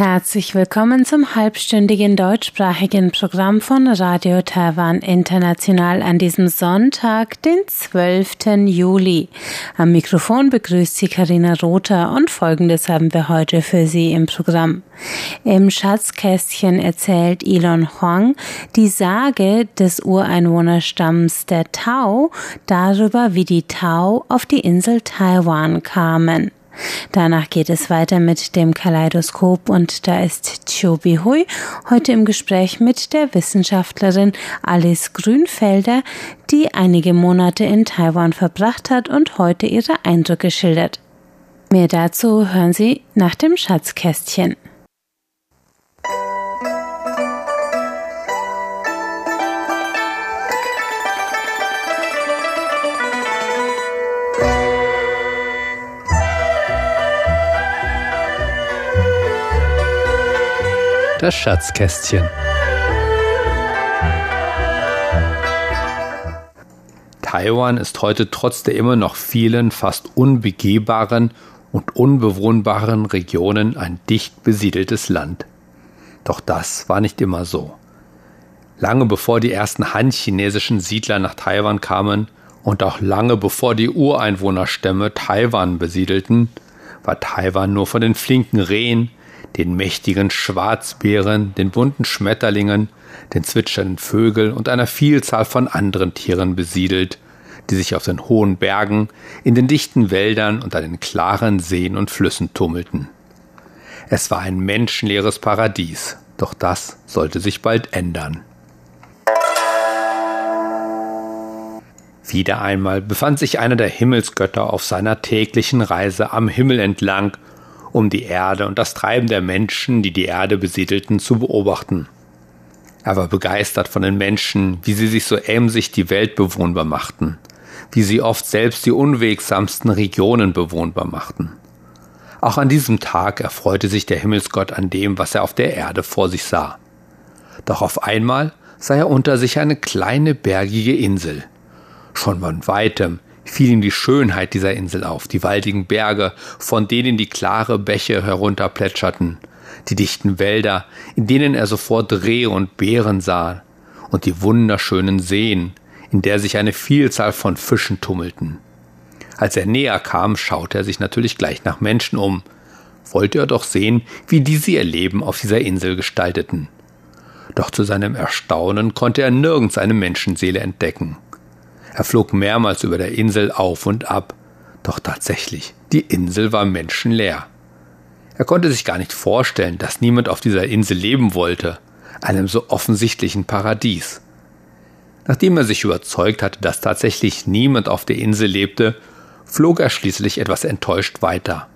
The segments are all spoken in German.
Herzlich willkommen zum halbstündigen deutschsprachigen Programm von Radio Taiwan International an diesem Sonntag, den 12. Juli. Am Mikrofon begrüßt Sie Karina Rother und Folgendes haben wir heute für Sie im Programm. Im Schatzkästchen erzählt Elon Huang die Sage des Ureinwohnerstamms der Tao darüber, wie die Tao auf die Insel Taiwan kamen. Danach geht es weiter mit dem Kaleidoskop und da ist Chobi Hui heute im Gespräch mit der Wissenschaftlerin Alice Grünfelder, die einige Monate in Taiwan verbracht hat und heute ihre Eindrücke schildert. Mehr dazu hören Sie nach dem Schatzkästchen. Das Schatzkästchen. Taiwan ist heute trotz der immer noch vielen fast unbegehbaren und unbewohnbaren Regionen ein dicht besiedeltes Land. Doch das war nicht immer so. Lange bevor die ersten han-chinesischen Siedler nach Taiwan kamen und auch lange bevor die Ureinwohnerstämme Taiwan besiedelten, war Taiwan nur von den flinken Rehen, den mächtigen Schwarzbären, den bunten Schmetterlingen, den zwitschernden Vögeln und einer Vielzahl von anderen Tieren besiedelt, die sich auf den hohen Bergen, in den dichten Wäldern und an den klaren Seen und Flüssen tummelten. Es war ein menschenleeres Paradies, doch das sollte sich bald ändern. Wieder einmal befand sich einer der Himmelsgötter auf seiner täglichen Reise am Himmel entlang um die Erde und das Treiben der Menschen, die die Erde besiedelten, zu beobachten. Er war begeistert von den Menschen, wie sie sich so emsig die Welt bewohnbar machten, wie sie oft selbst die unwegsamsten Regionen bewohnbar machten. Auch an diesem Tag erfreute sich der Himmelsgott an dem, was er auf der Erde vor sich sah. Doch auf einmal sah er unter sich eine kleine bergige Insel. Schon von weitem fiel ihm die Schönheit dieser Insel auf, die waldigen Berge, von denen die klare Bäche herunterplätscherten, die dichten Wälder, in denen er sofort Rehe und Bären sah, und die wunderschönen Seen, in der sich eine Vielzahl von Fischen tummelten. Als er näher kam, schaute er sich natürlich gleich nach Menschen um, wollte er doch sehen, wie diese ihr Leben auf dieser Insel gestalteten. Doch zu seinem Erstaunen konnte er nirgends eine Menschenseele entdecken. Er flog mehrmals über der Insel auf und ab, doch tatsächlich, die Insel war menschenleer. Er konnte sich gar nicht vorstellen, dass niemand auf dieser Insel leben wollte, einem so offensichtlichen Paradies. Nachdem er sich überzeugt hatte, dass tatsächlich niemand auf der Insel lebte, flog er schließlich etwas enttäuscht weiter.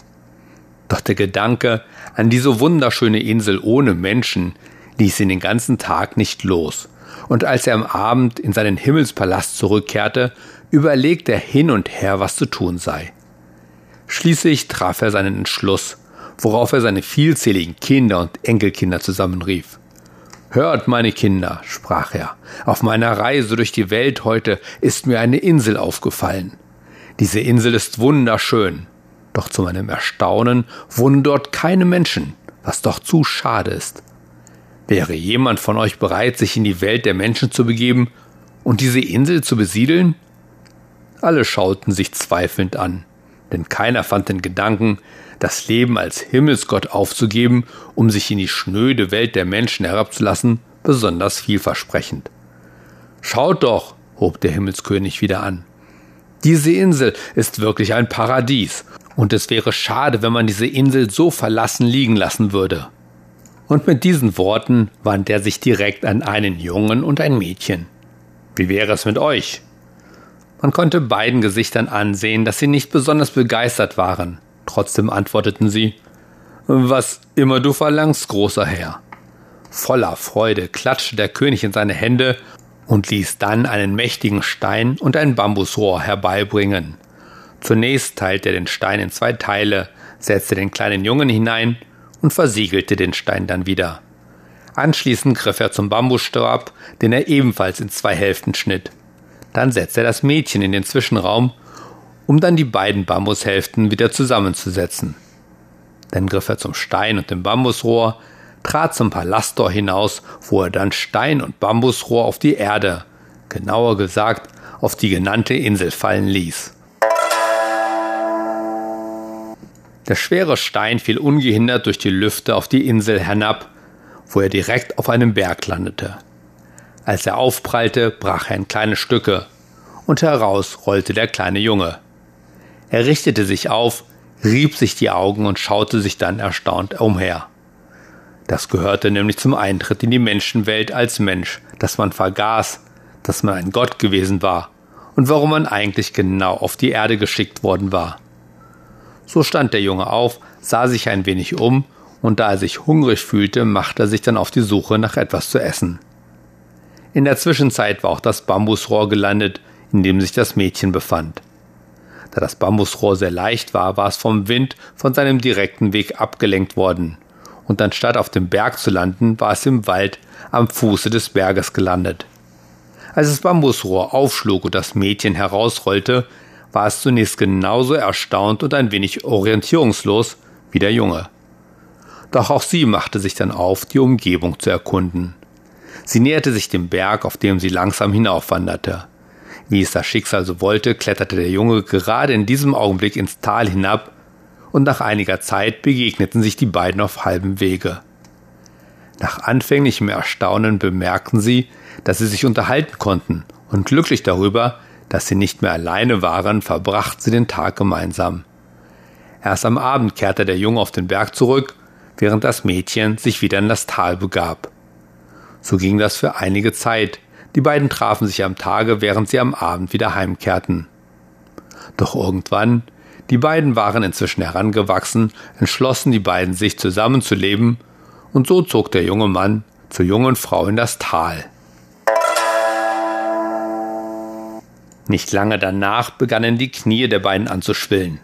Doch der Gedanke an diese wunderschöne Insel ohne Menschen ließ ihn den ganzen Tag nicht los und als er am Abend in seinen Himmelspalast zurückkehrte, überlegte er hin und her, was zu tun sei. Schließlich traf er seinen Entschluss, worauf er seine vielzähligen Kinder und Enkelkinder zusammenrief. Hört, meine Kinder, sprach er, auf meiner Reise durch die Welt heute ist mir eine Insel aufgefallen. Diese Insel ist wunderschön, doch zu meinem Erstaunen wohnen dort keine Menschen, was doch zu schade ist. Wäre jemand von euch bereit, sich in die Welt der Menschen zu begeben und diese Insel zu besiedeln? Alle schauten sich zweifelnd an, denn keiner fand den Gedanken, das Leben als Himmelsgott aufzugeben, um sich in die schnöde Welt der Menschen herabzulassen, besonders vielversprechend. Schaut doch, hob der Himmelskönig wieder an. Diese Insel ist wirklich ein Paradies, und es wäre schade, wenn man diese Insel so verlassen liegen lassen würde. Und mit diesen Worten wandte er sich direkt an einen Jungen und ein Mädchen. Wie wäre es mit euch? Man konnte beiden Gesichtern ansehen, dass sie nicht besonders begeistert waren. Trotzdem antworteten sie Was immer du verlangst, großer Herr. Voller Freude klatschte der König in seine Hände und ließ dann einen mächtigen Stein und ein Bambusrohr herbeibringen. Zunächst teilte er den Stein in zwei Teile, setzte den kleinen Jungen hinein und versiegelte den Stein dann wieder. Anschließend griff er zum Bambusstab, den er ebenfalls in zwei Hälften schnitt. Dann setzte er das Mädchen in den Zwischenraum, um dann die beiden Bambushälften wieder zusammenzusetzen. Dann griff er zum Stein und dem Bambusrohr, trat zum Palasttor hinaus, wo er dann Stein und Bambusrohr auf die Erde, genauer gesagt auf die genannte Insel fallen ließ. Der schwere Stein fiel ungehindert durch die Lüfte auf die Insel herab, wo er direkt auf einem Berg landete. Als er aufprallte, brach er in kleine Stücke, und heraus rollte der kleine Junge. Er richtete sich auf, rieb sich die Augen und schaute sich dann erstaunt umher. Das gehörte nämlich zum Eintritt in die Menschenwelt als Mensch, dass man vergaß, dass man ein Gott gewesen war und warum man eigentlich genau auf die Erde geschickt worden war. So stand der Junge auf, sah sich ein wenig um, und da er sich hungrig fühlte, machte er sich dann auf die Suche nach etwas zu essen. In der Zwischenzeit war auch das Bambusrohr gelandet, in dem sich das Mädchen befand. Da das Bambusrohr sehr leicht war, war es vom Wind von seinem direkten Weg abgelenkt worden, und anstatt auf dem Berg zu landen, war es im Wald am Fuße des Berges gelandet. Als das Bambusrohr aufschlug und das Mädchen herausrollte, war es zunächst genauso erstaunt und ein wenig orientierungslos wie der Junge. Doch auch sie machte sich dann auf, die Umgebung zu erkunden. Sie näherte sich dem Berg, auf dem sie langsam hinaufwanderte. Wie es das Schicksal so wollte, kletterte der Junge gerade in diesem Augenblick ins Tal hinab, und nach einiger Zeit begegneten sich die beiden auf halbem Wege. Nach anfänglichem Erstaunen bemerkten sie, dass sie sich unterhalten konnten, und glücklich darüber, dass sie nicht mehr alleine waren, verbrachten sie den Tag gemeinsam. Erst am Abend kehrte der Junge auf den Berg zurück, während das Mädchen sich wieder in das Tal begab. So ging das für einige Zeit. Die beiden trafen sich am Tage, während sie am Abend wieder heimkehrten. Doch irgendwann, die beiden waren inzwischen herangewachsen, entschlossen die beiden sich zusammenzuleben, und so zog der junge Mann zur jungen Frau in das Tal. Nicht lange danach begannen die Knie der beiden anzuschwillen.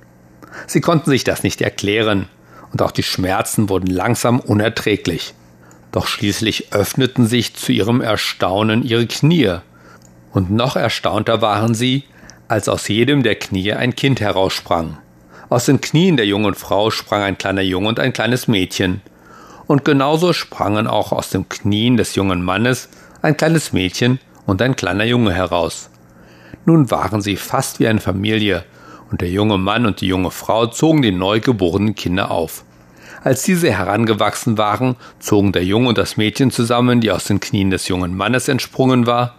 Sie konnten sich das nicht erklären, und auch die Schmerzen wurden langsam unerträglich. Doch schließlich öffneten sich zu ihrem Erstaunen ihre Knie, und noch erstaunter waren sie, als aus jedem der Knie ein Kind heraussprang. Aus den Knien der jungen Frau sprang ein kleiner Junge und ein kleines Mädchen, und genauso sprangen auch aus den Knien des jungen Mannes ein kleines Mädchen und ein kleiner Junge heraus. Nun waren sie fast wie eine Familie, und der junge Mann und die junge Frau zogen die neugeborenen Kinder auf. Als diese herangewachsen waren, zogen der Junge und das Mädchen zusammen, die aus den Knien des jungen Mannes entsprungen war,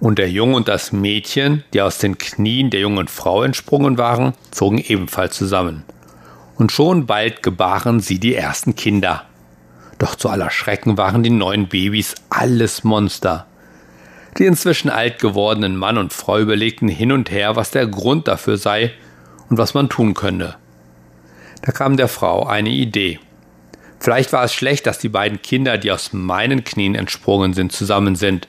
und der Junge und das Mädchen, die aus den Knien der jungen Frau entsprungen waren, zogen ebenfalls zusammen. Und schon bald gebaren sie die ersten Kinder. Doch zu aller Schrecken waren die neuen Babys alles Monster. Die inzwischen alt gewordenen Mann und Frau überlegten hin und her, was der Grund dafür sei und was man tun könne. Da kam der Frau eine Idee. Vielleicht war es schlecht, dass die beiden Kinder, die aus meinen Knien entsprungen sind, zusammen sind.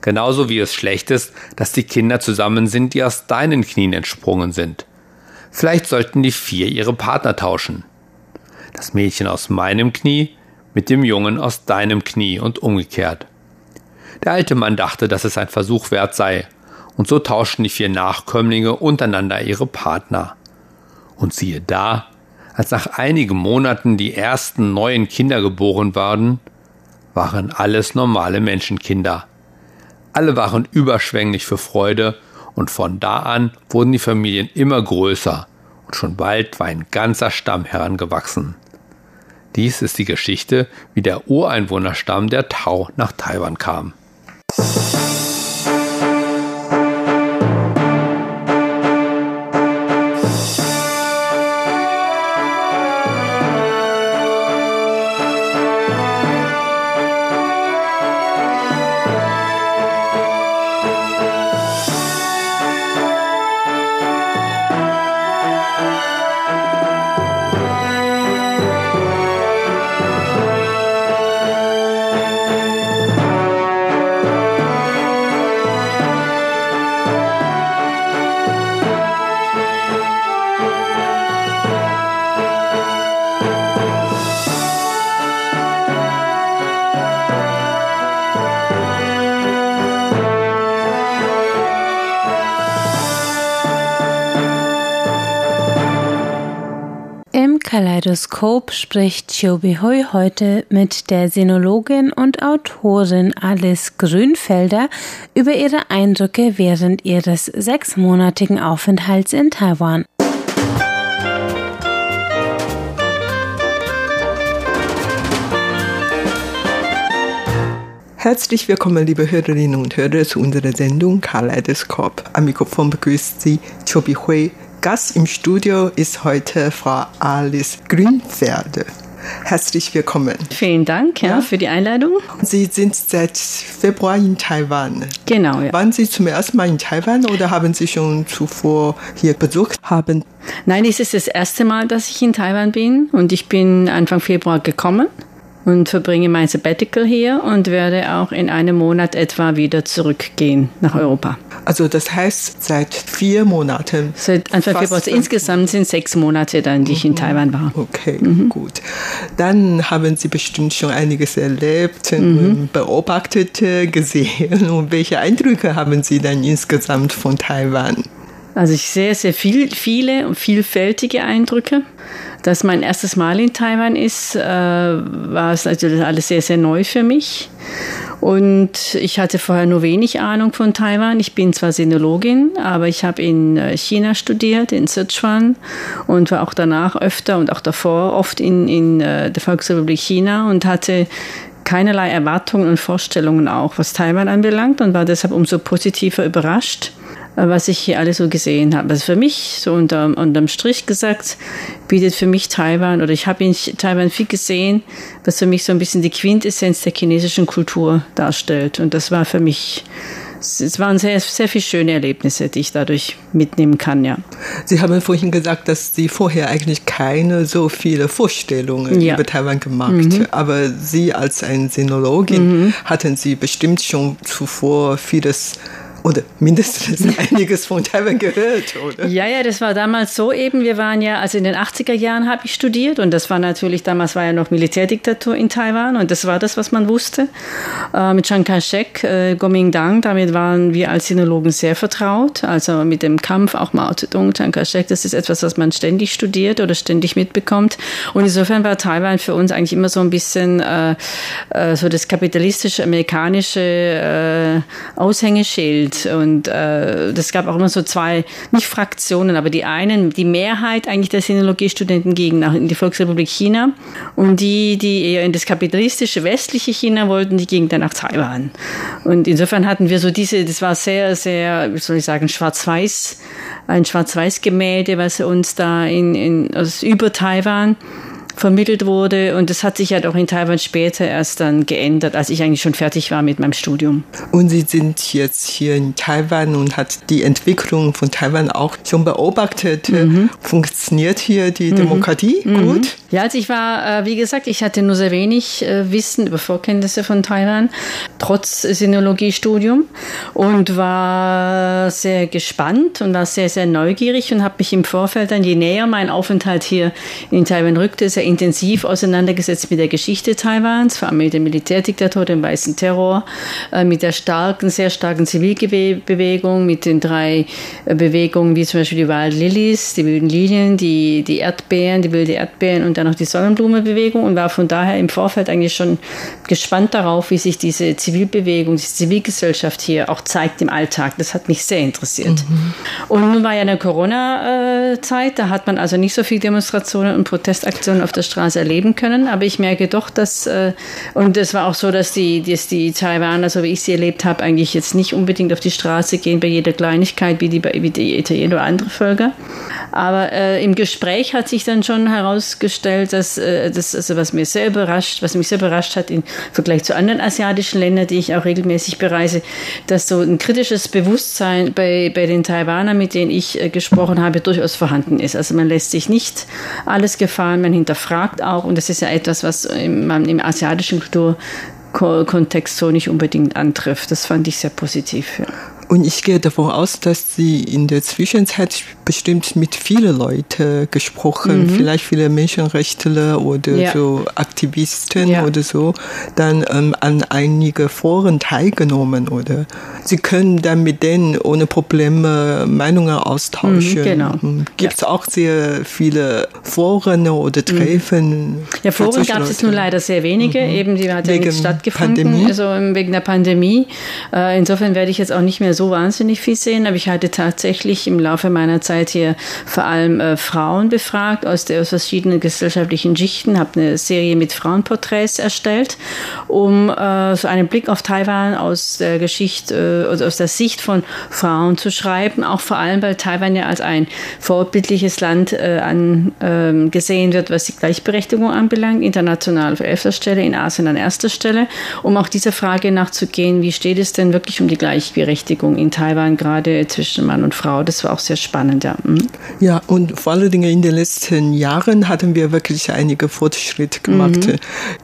Genauso wie es schlecht ist, dass die Kinder zusammen sind, die aus deinen Knien entsprungen sind. Vielleicht sollten die vier ihre Partner tauschen. Das Mädchen aus meinem Knie mit dem Jungen aus deinem Knie und umgekehrt. Der alte Mann dachte, dass es ein Versuch wert sei, und so tauschten die vier Nachkömmlinge untereinander ihre Partner. Und siehe da, als nach einigen Monaten die ersten neuen Kinder geboren waren, waren alles normale Menschenkinder. Alle waren überschwänglich für Freude, und von da an wurden die Familien immer größer, und schon bald war ein ganzer Stamm herangewachsen. Dies ist die Geschichte, wie der Ureinwohnerstamm der Tau nach Taiwan kam. you Kaleidoskop spricht Chobi Hui heute mit der Sinologin und Autorin Alice Grünfelder über ihre Eindrücke während ihres sechsmonatigen Aufenthalts in Taiwan. Herzlich willkommen, liebe Hörerinnen und Hörer, zu unserer Sendung Kaleidoskop. Am Mikrofon begrüßt Sie Chobi Hui. Gast im Studio ist heute Frau Alice Grünfelde. Herzlich willkommen. Vielen Dank ja, ja, für die Einladung. Sie sind seit Februar in Taiwan. Genau. Ja. Waren Sie zum ersten Mal in Taiwan oder haben Sie schon zuvor hier besucht haben? Nein, es ist das erste Mal, dass ich in Taiwan bin und ich bin Anfang Februar gekommen und verbringe mein Sabbatical hier und werde auch in einem Monat etwa wieder zurückgehen nach Europa. Also das heißt seit vier Monaten. Seit Anfang Februar. Also insgesamt sind sechs Monate dann, die ich in mhm. Taiwan war. Okay, mhm. gut. Dann haben Sie bestimmt schon einiges erlebt, mhm. beobachtet, gesehen. Und welche Eindrücke haben Sie dann insgesamt von Taiwan? Also ich sehe sehr viel, viele und vielfältige Eindrücke. Dass mein erstes Mal in Taiwan ist, äh, war es natürlich alles sehr, sehr neu für mich. Und ich hatte vorher nur wenig Ahnung von Taiwan. Ich bin zwar Sinologin, aber ich habe in äh, China studiert, in Sichuan und war auch danach öfter und auch davor oft in, in äh, der Volksrepublik China und hatte keinerlei Erwartungen und Vorstellungen auch, was Taiwan anbelangt und war deshalb umso positiver überrascht was ich hier alles so gesehen habe. Also für mich, so unter, unterm Strich gesagt, bietet für mich Taiwan, oder ich habe in Taiwan viel gesehen, was für mich so ein bisschen die Quintessenz der chinesischen Kultur darstellt. Und das war für mich es waren sehr, sehr viele schöne Erlebnisse, die ich dadurch mitnehmen kann, ja. Sie haben vorhin gesagt, dass Sie vorher eigentlich keine so viele Vorstellungen ja. über Taiwan gemacht, mhm. aber Sie als eine Sinologin mhm. hatten Sie bestimmt schon zuvor vieles oder mindestens einiges von Taiwan gehört, oder? Ja, ja, das war damals so eben. Wir waren ja, also in den 80er Jahren habe ich studiert und das war natürlich, damals war ja noch Militärdiktatur in Taiwan und das war das, was man wusste. Äh, mit Chiang Kai-shek, äh, Kuomintang, damit waren wir als Sinologen sehr vertraut. Also mit dem Kampf, auch Mao Zedong, Chiang Kai-shek, das ist etwas, was man ständig studiert oder ständig mitbekommt. Und insofern war Taiwan für uns eigentlich immer so ein bisschen äh, äh so das kapitalistische, amerikanische äh, Aushängeschild Bild. Und äh, das gab auch immer so zwei, nicht Fraktionen, aber die einen, die Mehrheit eigentlich der Sinologiestudenten gingen nach in die Volksrepublik China und die, die eher in das kapitalistische westliche China wollten, die gingen dann nach Taiwan. Und insofern hatten wir so diese, das war sehr, sehr, wie soll ich sagen, schwarz-weiß, ein schwarz-weiß-Gemälde, was uns da in, in also über Taiwan vermittelt wurde. Und das hat sich halt auch in Taiwan später erst dann geändert, als ich eigentlich schon fertig war mit meinem Studium. Und Sie sind jetzt hier in Taiwan und hat die Entwicklung von Taiwan auch schon beobachtet. Mhm. Funktioniert hier die mhm. Demokratie mhm. gut? Ja, also ich war, äh, wie gesagt, ich hatte nur sehr wenig äh, Wissen über Vorkenntnisse von Taiwan, trotz Sinologiestudium und war sehr gespannt und war sehr, sehr neugierig und habe mich im Vorfeld dann, je näher mein Aufenthalt hier in Taiwan rückte, sehr intensiv auseinandergesetzt mit der Geschichte Taiwans, vor allem mit der Militärdiktatur, dem Weißen Terror, äh, mit der starken, sehr starken Zivilbewegung, mit den drei Bewegungen, wie zum Beispiel die Wild Lilies, die wilden Lilien, die, die Erdbeeren, die wilde Erdbeeren und dann noch die Sonnenblumenbewegung und war von daher im Vorfeld eigentlich schon gespannt darauf, wie sich diese Zivilbewegung, diese Zivilgesellschaft hier auch zeigt im Alltag. Das hat mich sehr interessiert. Mhm. Und nun war ja eine Corona-Zeit, da hat man also nicht so viele Demonstrationen und Protestaktionen auf der Straße erleben können, aber ich merke doch, dass, äh, und es war auch so, dass die, dass die Taiwaner, so wie ich sie erlebt habe, eigentlich jetzt nicht unbedingt auf die Straße gehen bei jeder Kleinigkeit, wie die, wie die Italiener oder andere Völker. Aber äh, im Gespräch hat sich dann schon herausgestellt, dass äh, das, also was mir sehr überrascht, was mich sehr überrascht hat im Vergleich zu anderen asiatischen Ländern, die ich auch regelmäßig bereise, dass so ein kritisches Bewusstsein bei, bei den Taiwanern, mit denen ich äh, gesprochen habe, durchaus vorhanden ist. Also man lässt sich nicht alles gefallen, man hinterfragt auch und das ist ja etwas, was im, im asiatischen Kulturkontext so nicht unbedingt antrifft. Das fand ich sehr positiv. Ja. Und ich gehe davon aus, dass Sie in der Zwischenzeit bestimmt mit vielen Leuten gesprochen, mhm. vielleicht viele Menschenrechtler oder ja. so Aktivisten ja. oder so, dann ähm, an einige Foren teilgenommen, oder? Sie können dann mit denen ohne Probleme Meinungen austauschen. Mhm, genau. Gibt es ja. auch sehr viele Foren oder mhm. Treffen? Ja, Foren gab es nur leider sehr wenige, mhm. eben die hat ja nicht stattgefunden, Pandemie. also wegen der Pandemie. Äh, insofern werde ich jetzt auch nicht mehr so wahnsinnig viel sehen, aber ich hatte tatsächlich im Laufe meiner Zeit hier vor allem äh, Frauen befragt aus, der, aus verschiedenen gesellschaftlichen Schichten, habe eine Serie mit Frauenporträts erstellt, um äh, so einen Blick auf Taiwan aus der Geschichte äh, aus der Sicht von Frauen zu schreiben, auch vor allem, weil Taiwan ja als ein vorbildliches Land äh, angesehen ähm, wird, was die Gleichberechtigung anbelangt, international auf elfter Stelle, in Asien an erster Stelle, um auch dieser Frage nachzugehen, wie steht es denn wirklich um die Gleichberechtigung Gleichberechtigung in Taiwan, gerade zwischen Mann und Frau. Das war auch sehr spannend, ja. Mhm. Ja, und vor allen Dingen in den letzten Jahren hatten wir wirklich einige Fortschritte gemacht mhm.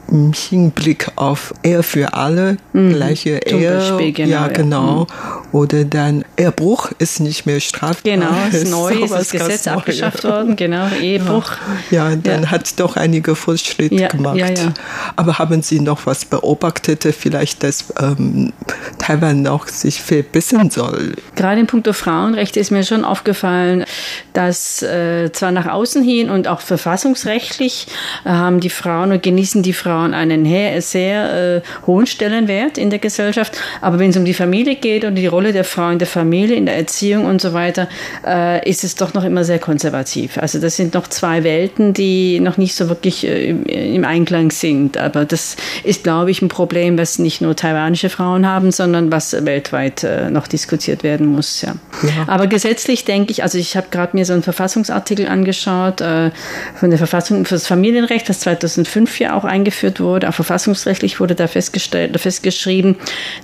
im Hinblick auf Ehe für alle, mhm. gleiche Ehe. Genau, ja, genau. Ja. Oder dann Ehebruch ist nicht mehr strafbar. Genau, ist neu, ist das Gesetz neu, abgeschafft ja. worden, genau, Ehebruch. Ja, dann ja. hat doch einige Fortschritte ja, gemacht. Ja, ja. Aber haben Sie noch was beobachtet, vielleicht, dass ähm, Taiwan noch sich verbessern soll? Gerade in puncto Frauenrechte ist mir schon aufgefallen, dass äh, zwar nach außen hin und auch verfassungsrechtlich äh, haben die Frauen und genießen die Frauen einen sehr äh, hohen Stellenwert in der Gesellschaft, aber wenn es um die Familie geht und die Rolle der Frau in der Familie, in der Erziehung und so weiter, äh, ist es doch noch immer sehr konservativ. Also das sind noch zwei Welten, die noch nicht so wirklich äh, im Einklang sind. Aber das ist, glaube ich, ein Problem, was nicht nur taiwanische Frauen haben, sondern was weltweit äh, noch diskutiert werden muss. Ja. ja. Aber gesetzlich denke ich, also ich habe gerade mir so einen Verfassungsartikel angeschaut äh, von der Verfassung für das Familienrecht, das 2005 ja auch eingeführt wurde. Auch verfassungsrechtlich wurde da festgestellt, festgeschrieben,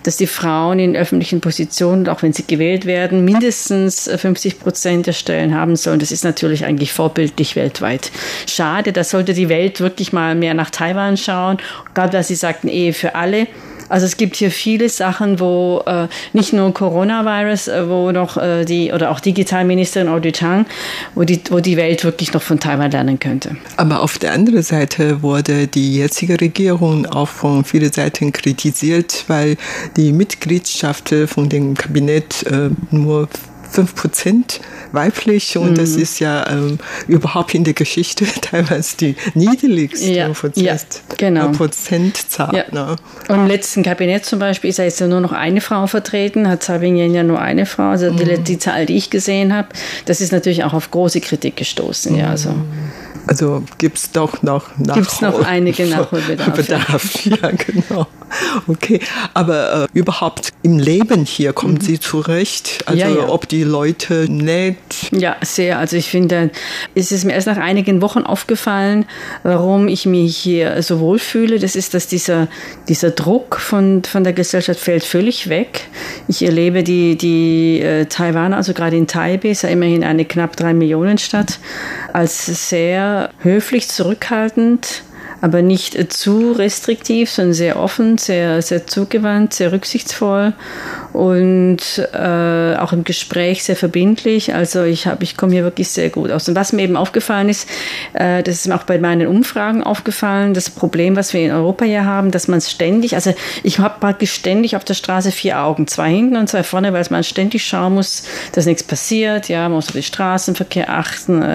dass die Frauen in öffentlichen Positionen Position, auch wenn sie gewählt werden, mindestens 50 Prozent der Stellen haben sollen. Das ist natürlich eigentlich vorbildlich weltweit. Schade, da sollte die Welt wirklich mal mehr nach Taiwan schauen. Gerade weil Sie sagten, Ehe für alle. Also es gibt hier viele Sachen, wo äh, nicht nur Coronavirus, äh, wo noch äh, die oder auch Digitalministerin Audrey Tang, wo die, wo die Welt wirklich noch von Taiwan lernen könnte. Aber auf der anderen Seite wurde die jetzige Regierung auch von vielen Seiten kritisiert, weil die Mitgliedschaft von dem Kabinett äh, nur 5 Prozent weiblich und mhm. das ist ja ähm, überhaupt in der Geschichte teilweise die niedrigste ja, Prozent, ja, genau. Prozentzahl. Ja. Ne? Und im letzten Kabinett zum Beispiel ist ja jetzt nur noch eine Frau vertreten, hat Sabingen ja nur eine Frau, also mhm. die, die, Zahl, die ich gesehen habe, das ist natürlich auch auf große Kritik gestoßen. Mhm. Ja, also. Also gibt es doch noch Nachhol Gibt es noch einige Nachholbedarf. Bedarf, ja, genau. Okay, aber äh, überhaupt im Leben hier kommen mhm. Sie zurecht? Also ja, ja. ob die Leute nett? Ja, sehr. Also ich finde, es ist mir erst nach einigen Wochen aufgefallen, warum ich mich hier so wohl fühle. Das ist, dass dieser, dieser Druck von, von der Gesellschaft fällt völlig weg. Ich erlebe die, die äh, Taiwaner, also gerade in Taipei, ist ja immerhin eine knapp drei Millionen Stadt, als sehr höflich, zurückhaltend aber nicht zu restriktiv, sondern sehr offen, sehr, sehr zugewandt, sehr rücksichtsvoll und äh, auch im Gespräch sehr verbindlich. Also ich habe, ich komme hier wirklich sehr gut aus. Und was mir eben aufgefallen ist, äh, das ist mir auch bei meinen Umfragen aufgefallen, das Problem, was wir in Europa hier haben, dass man ständig, also ich habe praktisch ständig auf der Straße vier Augen, zwei hinten und zwei vorne, weil man ständig schauen muss, dass nichts passiert. Ja, man muss auf den Straßenverkehr achten, äh,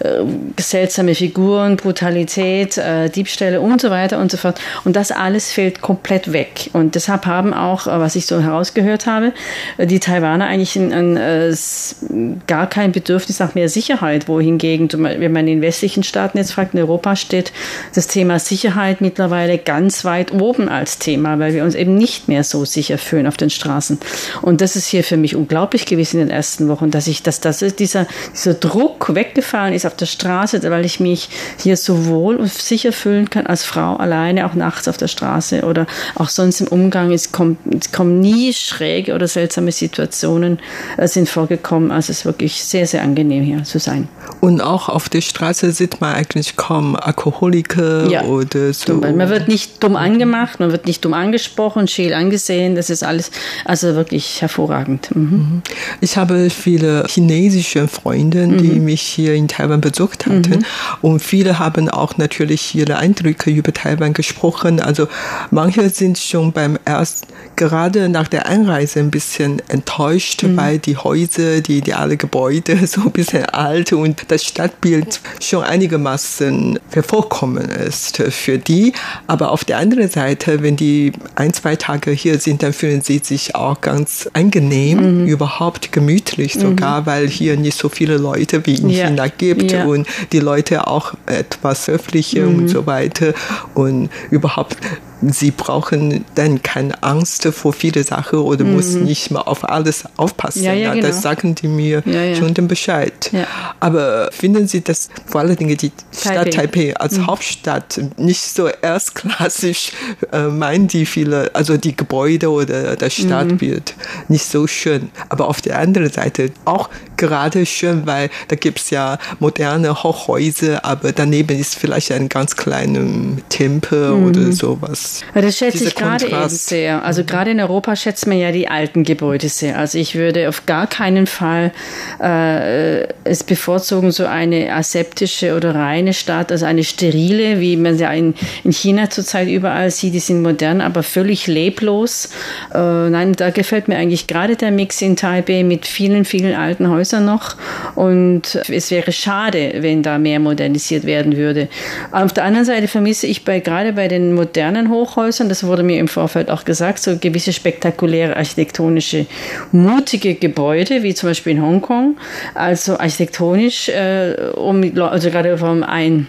äh, seltsame Figuren, Brutalität, äh, Diebstähle und so weiter und so fort. Und das alles fällt komplett weg. Und deshalb haben auch, äh, was ich so herausgehört habe, äh, die Taiwaner eigentlich ein, ein, ein, äh, gar kein Bedürfnis nach mehr Sicherheit, wohingegen, wenn man in westlichen Staaten jetzt fragt, in Europa steht das Thema Sicherheit mittlerweile ganz weit oben als Thema, weil wir uns eben nicht mehr so sicher fühlen auf den Straßen. Und das ist hier für mich unglaublich gewesen in den ersten Wochen, dass ich, dass das dieser, dieser Druck weggefallen ist auf der Straße, weil ich mich hier so wohl und sicher fühle fühlen kann als Frau alleine, auch nachts auf der Straße oder auch sonst im Umgang. Es kommt, es kommen nie schräg schräge oder seltsame Situationen äh, sind vorgekommen. Also es ist wirklich sehr, sehr angenehm hier zu sein. Und auch auf der Straße sieht man eigentlich kaum Alkoholiker ja. oder so. Man wird nicht dumm angemacht, man wird nicht dumm angesprochen, scheel angesehen. Das ist alles also wirklich hervorragend. Mhm. mhm. Ich habe viele chinesische Freunde, die mhm. mich hier in Taiwan besucht hatten. Mhm. Und viele haben auch natürlich ihre Eindrücke über Taiwan gesprochen. Also manche sind schon beim erst gerade nach der Einreise ein bisschen enttäuscht, mhm. weil die Häuser, die ideale Gebäude so ein bisschen alt und das Stadtbild schon einigermaßen hervorkommen ist für die. Aber auf der anderen Seite, wenn die ein, zwei Tage hier sind, dann fühlen sie sich auch ganz angenehm, mhm. überhaupt gemütlich sogar, mhm. weil hier nicht so viele Leute wie in ja. China gibt ja. und die Leute auch etwas höflicher und mhm. so weiter und überhaupt sie brauchen dann keine Angst vor viele Sachen oder mhm. muss nicht mal auf alles aufpassen. Ja, ja, genau. Das sagen die mir ja, schon den Bescheid. Aber finden Sie, dass vor allen Dingen die Stadt Taipei als mhm. Hauptstadt nicht so erstklassig äh, meinen die viele, also die Gebäude oder das mhm. Stadtbild mhm. nicht so schön. Aber auf der anderen Seite auch gerade schön, weil da gibt es ja moderne Hochhäuser, aber daneben ist vielleicht ein ganz kleiner Tempel mhm. oder sowas. Das schätze ich gerade eben sehr. Also gerade in Europa schätzt man ja die alten Gebäude sehr. Also ich würde auf gar keinen Fall äh, es bevorzugen, so eine aseptische oder reine Stadt, also eine sterile, wie man ja in, in China zurzeit überall sieht, die sind modern, aber völlig leblos. Äh, nein, da gefällt mir eigentlich gerade der Mix in Taipei mit vielen, vielen alten Häusern noch. Und es wäre schade, wenn da mehr modernisiert werden würde. Auf der anderen Seite vermisse ich bei, gerade bei den modernen Hochhäusern, Hochhäusern, das wurde mir im Vorfeld auch gesagt, so gewisse spektakuläre architektonische, mutige Gebäude, wie zum Beispiel in Hongkong. Also architektonisch, äh, um, also gerade vom ein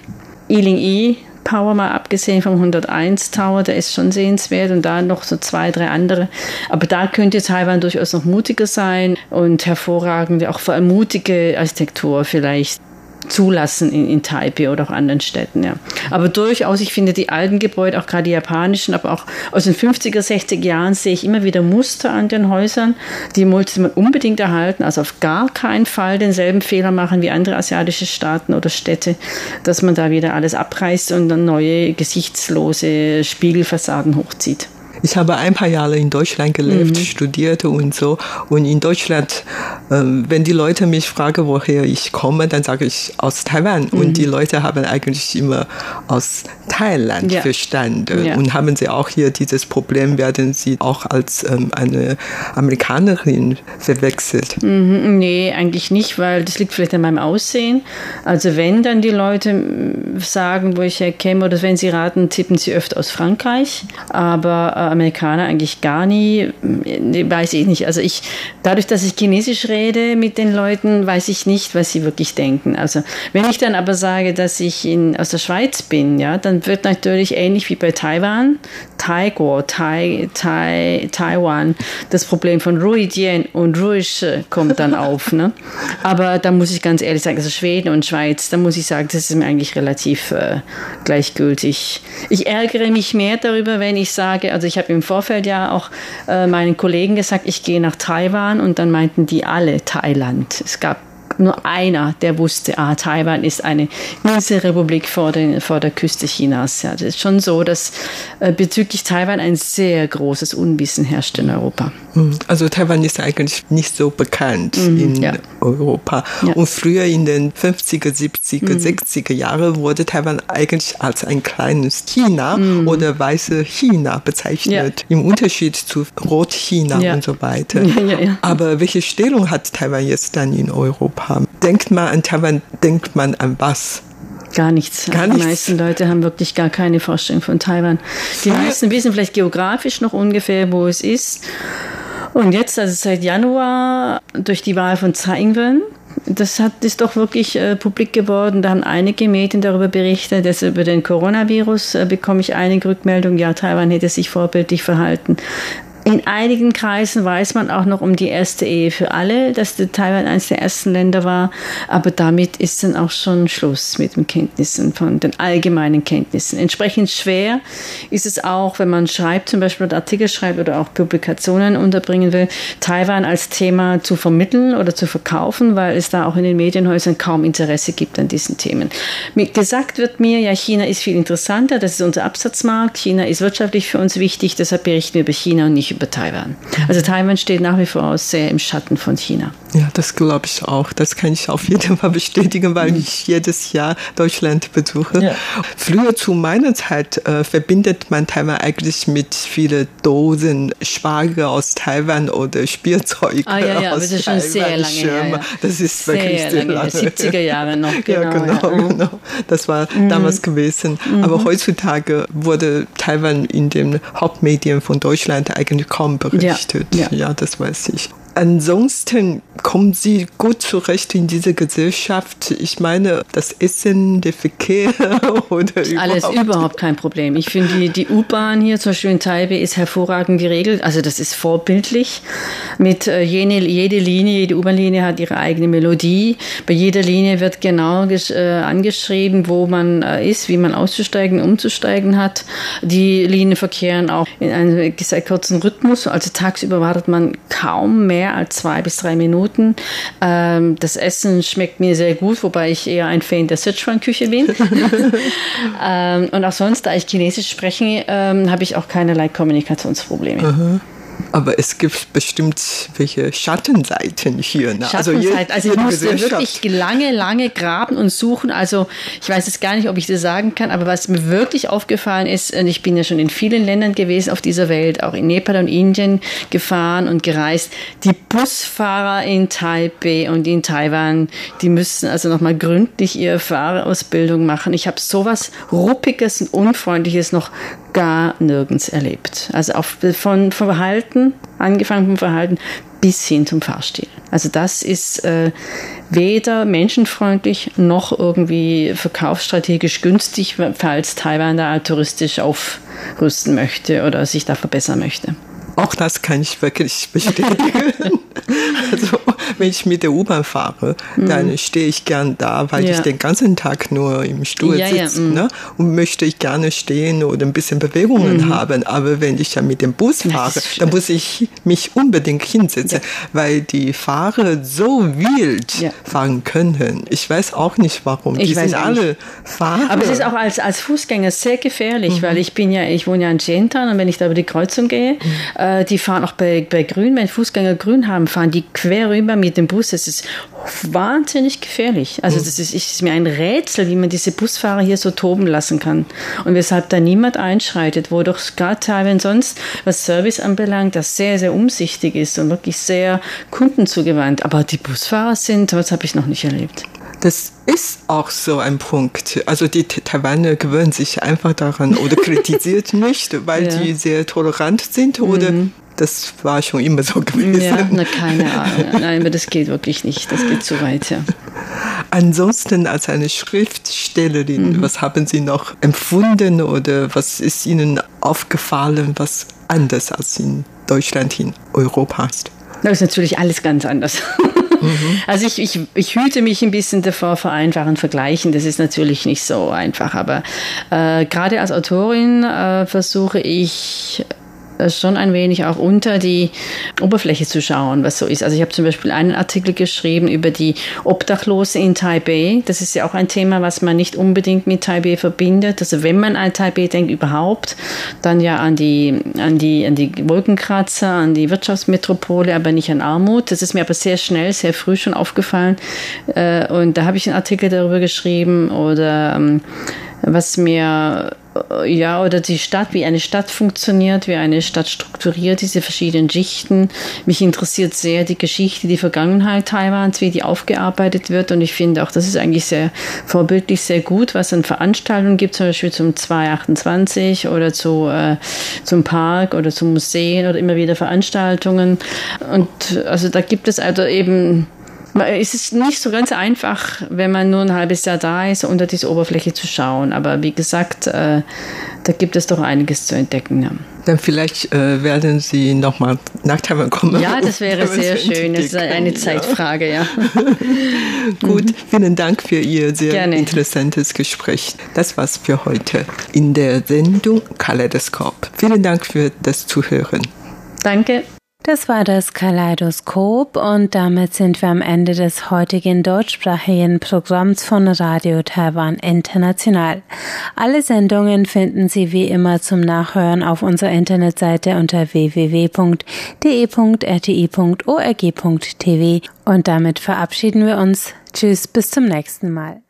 Ealing E Power mal abgesehen vom 101 Tower, der ist schon sehenswert und da noch so zwei, drei andere. Aber da könnte Taiwan durchaus noch mutiger sein und hervorragende, auch vor allem mutige Architektur vielleicht zulassen in, in Taipei oder auch anderen Städten. Ja. Aber durchaus, ich finde die alten Gebäude, auch gerade die japanischen, aber auch aus den 50er, 60er Jahren sehe ich immer wieder Muster an den Häusern, die muss man unbedingt erhalten, also auf gar keinen Fall denselben Fehler machen wie andere asiatische Staaten oder Städte, dass man da wieder alles abreißt und dann neue gesichtslose Spiegelfassaden hochzieht. Ich habe ein paar Jahre in Deutschland gelebt, mhm. studierte und so. Und in Deutschland, ähm, wenn die Leute mich fragen, woher ich komme, dann sage ich aus Taiwan. Mhm. Und die Leute haben eigentlich immer aus Thailand ja. verstanden. Ja. Und haben sie auch hier dieses Problem, werden sie auch als ähm, eine Amerikanerin verwechselt? Mhm, nee, eigentlich nicht, weil das liegt vielleicht an meinem Aussehen. Also wenn dann die Leute sagen, wo ich herkäme, oder wenn sie raten, tippen sie öfter aus Frankreich. Aber Amerikaner eigentlich gar nie, weiß ich nicht. Also ich, dadurch, dass ich Chinesisch rede mit den Leuten, weiß ich nicht, was sie wirklich denken. Also wenn ich dann aber sage, dass ich in, aus der Schweiz bin, ja, dann wird natürlich ähnlich wie bei Taiwan, Taigo, Tai, Tai, Taiwan, das Problem von Ruidian und Ruische kommt dann auf. Ne? Aber da muss ich ganz ehrlich sagen, also Schweden und Schweiz, da muss ich sagen, das ist mir eigentlich relativ äh, gleichgültig. Ich ärgere mich mehr darüber, wenn ich sage, also ich habe im Vorfeld ja auch äh, meinen Kollegen gesagt, ich gehe nach Taiwan und dann meinten die alle Thailand. Es gab nur einer, der wusste, ah, Taiwan ist eine Inselrepublik vor, den, vor der Küste Chinas. Ja, das ist schon so, dass äh, bezüglich Taiwan ein sehr großes Unwissen herrscht in Europa. Hm. Also Taiwan ist eigentlich nicht so bekannt mhm, in ja. Europa. Ja. Und früher in den 50er, 70er, mhm. 60er Jahren wurde Taiwan eigentlich als ein kleines China mhm. oder weiße China bezeichnet. Im Unterschied zu Rot-China und so weiter. Aber welche Stellung hat Taiwan jetzt dann in Europa? Haben. Denkt man an Taiwan, denkt man an was? Gar nichts. Gar die meisten Leute haben wirklich gar keine Vorstellung von Taiwan. Die meisten wissen vielleicht geografisch noch ungefähr, wo es ist. Und jetzt, also seit Januar, durch die Wahl von Tsai Ing-wen, das hat, ist doch wirklich äh, publik geworden. Da haben einige Medien darüber berichtet. Dass über den Coronavirus äh, bekomme ich einige Rückmeldungen. Ja, Taiwan hätte sich vorbildlich verhalten In einigen Kreisen weiß man auch noch um die erste Ehe für alle, dass Taiwan eines der ersten Länder war. Aber damit ist dann auch schon Schluss mit den Kenntnissen, von den allgemeinen Kenntnissen. Entsprechend schwer ist es auch, wenn man schreibt, zum Beispiel Artikel schreibt oder auch Publikationen unterbringen will, Taiwan als Thema zu vermitteln oder zu verkaufen, weil es da auch in den Medienhäusern kaum Interesse gibt an diesen Themen. Gesagt wird mir, ja, China ist viel interessanter, das ist unser Absatzmarkt, China ist wirtschaftlich für uns wichtig, deshalb berichten wir über China und nicht über Taiwan. Also Taiwan steht nach wie vor sehr im Schatten von China. Ja, das glaube ich auch. Das kann ich auf jeden Fall bestätigen, weil mhm. ich jedes Jahr Deutschland besuche. Ja. Früher zu meiner Zeit äh, verbindet man Taiwan eigentlich mit vielen Dosen Spargel aus Taiwan oder Spielzeug ah, ja, ja, aus das ist schon Taiwan, sehr lange Schirme. Ja, Das ist sehr wirklich sehr lange. lange. 70er Jahre noch. Genau, ja, genau, ja. genau. Das war mhm. damals gewesen. Mhm. Aber heutzutage wurde Taiwan in den Hauptmedien von Deutschland eigentlich kaum berichtet. Ja, ja. ja das weiß ich. Ansonsten kommen Sie gut zurecht in diese Gesellschaft. Ich meine, das Essen, der Verkehr oder Alles überhaupt. überhaupt kein Problem. Ich finde, die, die U-Bahn hier zum Beispiel in Taipei ist hervorragend geregelt. Also das ist vorbildlich. Mit äh, jene, jede Linie, jede U-Bahn-Linie hat ihre eigene Melodie. Bei jeder Linie wird genau äh, angeschrieben, wo man äh, ist, wie man auszusteigen, umzusteigen hat. Die Linien verkehren auch in einem sehr kurzen Rhythmus. Also tagsüber wartet man kaum mehr mehr als zwei bis drei Minuten. Ähm, das Essen schmeckt mir sehr gut, wobei ich eher ein Fan der Sichuan-Küche bin. ähm, und auch sonst, da ich Chinesisch spreche, ähm, habe ich auch keinerlei Kommunikationsprobleme. Aha. Aber es gibt bestimmt welche Schattenseiten hier. Ne? Also Schattenseiten. Also, also ich musste wirklich lange, lange graben und suchen. Also ich weiß jetzt gar nicht, ob ich das sagen kann, aber was mir wirklich aufgefallen ist, und ich bin ja schon in vielen Ländern gewesen auf dieser Welt, auch in Nepal und Indien gefahren und gereist. Die Busfahrer in Taipei und in Taiwan, die müssen also nochmal gründlich ihre Fahrerausbildung machen. Ich habe sowas Ruppiges und Unfreundliches noch gar nirgends erlebt. Also auf, von, Verhalten, angefangen vom Verhalten bis hin zum Fahrstil. Also das ist äh, weder menschenfreundlich noch irgendwie verkaufsstrategisch günstig, falls Taiwan da touristisch aufrüsten möchte oder sich da verbessern möchte. Auch das kann ich wirklich bestätigen. also, wenn ich mit der U-Bahn fahre, mhm. dann stehe ich gern da, weil ja. ich den ganzen Tag nur im Stuhl ja, sitze. Ja, mhm. ne? Und möchte ich gerne stehen oder ein bisschen Bewegungen mhm. haben. Aber wenn ich ja mit dem Bus fahre, dann muss ich mich unbedingt hinsetzen, weil die Fahrer so wild fahren können. Ich weiß auch nicht warum. Ich die sind alle Fahrer. Aber es ist auch als, als Fußgänger sehr gefährlich, mhm. weil ich bin ja, ich wohne ja in Gentan und wenn ich da über die Kreuzung gehe, mhm. Äh, die fahren auch bei, bei Grün, wenn Fußgänger grün haben, fahren die quer rüber mit dem Bus. Das ist wahnsinnig gefährlich. Also das ist, ist mir ein Rätsel, wie man diese Busfahrer hier so toben lassen kann und weshalb da niemand einschreitet, wo doch gerade Taiwan sonst, was Service anbelangt, das sehr, sehr umsichtig ist und wirklich sehr kundenzugewandt. Aber die Busfahrer sind, das habe ich noch nicht erlebt. Das ist auch so ein Punkt. Also die Taiwaner gewöhnen sich einfach daran oder kritisiert nicht, weil ja. die sehr tolerant sind oder mhm. Das war schon immer so gewesen. Ja, na, keine Ahnung. Nein, aber das geht wirklich nicht. Das geht zu weit, ja. Ansonsten als eine Schriftstellerin, mhm. was haben Sie noch empfunden oder was ist Ihnen aufgefallen, was anders als in Deutschland, in Europa ist? Das ist natürlich alles ganz anders. Mhm. Also ich, ich, ich hüte mich ein bisschen davor vor einfachen Vergleichen. Das ist natürlich nicht so einfach. Aber äh, gerade als Autorin äh, versuche ich schon ein wenig auch unter die Oberfläche zu schauen, was so ist. Also ich habe zum Beispiel einen Artikel geschrieben über die Obdachlose in Taipei. Das ist ja auch ein Thema, was man nicht unbedingt mit Taipei verbindet. Also wenn man an Taipei denkt überhaupt, dann ja an die, an die, an die Wolkenkratzer, an die Wirtschaftsmetropole, aber nicht an Armut. Das ist mir aber sehr schnell, sehr früh schon aufgefallen. Äh, und da habe ich einen Artikel darüber geschrieben oder ähm, was mir äh, ja, oder die Stadt, wie eine Stadt funktioniert, wie eine Stadt strukturiert, diese verschiedenen Schichten. Mich interessiert sehr die Geschichte, die Vergangenheit Taiwans, wie die aufgearbeitet wird. Und ich finde auch, das ist eigentlich sehr vorbildlich, sehr gut, was an Veranstaltungen gibt, zum Beispiel zum 228 oder zu, äh, zum Park oder zum Museen oder immer wieder Veranstaltungen. Und also da gibt es also eben es ist nicht so ganz einfach, wenn man nur ein halbes Jahr da ist, unter diese Oberfläche zu schauen. Aber wie gesagt, äh, da gibt es doch einiges zu entdecken. Ja. Dann vielleicht äh, werden Sie nochmal nach Taiwan kommen. Ja, das wäre sehr schön. Das ist eine Zeitfrage, ja. Gut, mhm. vielen Dank für Ihr sehr Gerne. interessantes Gespräch. Das war's für heute in der Sendung Kaleidoskop. Vielen Dank für das Zuhören. Danke. Das war das Kaleidoskop und damit sind wir am Ende des heutigen deutschsprachigen Programms von Radio Taiwan International. Alle Sendungen finden Sie wie immer zum Nachhören auf unserer Internetseite unter www.de.rti.org.tv und damit verabschieden wir uns. Tschüss, bis zum nächsten Mal.